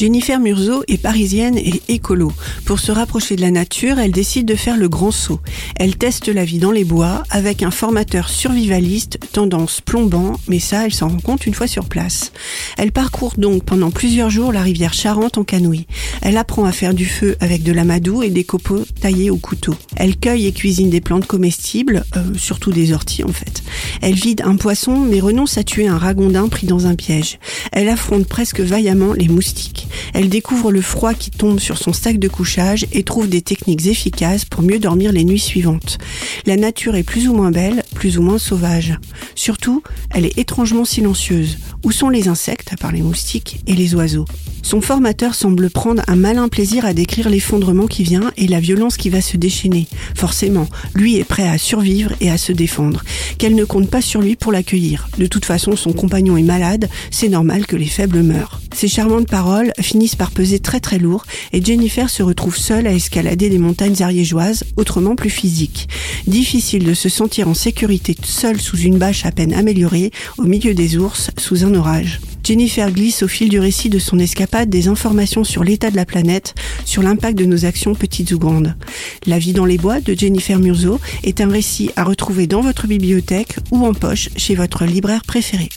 Jennifer Murzo est parisienne et écolo. Pour se rapprocher de la nature, elle décide de faire le grand saut. Elle teste la vie dans les bois avec un formateur survivaliste, tendance plombant, mais ça, elle s'en rend compte une fois sur place. Elle parcourt donc pendant plusieurs jours la rivière Charente en canoë. Elle apprend à faire du feu avec de l'amadou et des copeaux taillés au couteau. Elle cueille et cuisine des plantes comestibles, euh, surtout des orties en fait. Elle vide un poisson mais renonce à tuer un ragondin pris dans un piège. Elle affronte presque vaillamment les moustiques. Elle découvre le froid qui tombe sur son sac de couchage et trouve des techniques efficaces pour mieux dormir les nuits suivantes. La nature est plus ou moins belle, plus ou moins sauvage. Surtout, elle est étrangement silencieuse. Où sont les insectes, à part les moustiques, et les oiseaux? Son formateur semble prendre un malin plaisir à décrire l'effondrement qui vient et la violence qui va se déchaîner. Forcément, lui est prêt à survivre et à se défendre. Qu'elle ne compte pas sur lui pour l'accueillir. De toute façon, son compagnon est malade, c'est normal que les faibles meurent. Ces charmantes paroles finissent par peser très très lourd et Jennifer se retrouve seule à escalader des montagnes ariégeoises, autrement plus physiques. Difficile de se sentir en sécurité seule sous une bâche à peine améliorée, au milieu des ours, sous un orage. Jennifer glisse au fil du récit de son escapade des informations sur l'état de la planète, sur l'impact de nos actions petites ou grandes. La vie dans les bois de Jennifer Murzo est un récit à retrouver dans votre bibliothèque ou en poche chez votre libraire préféré.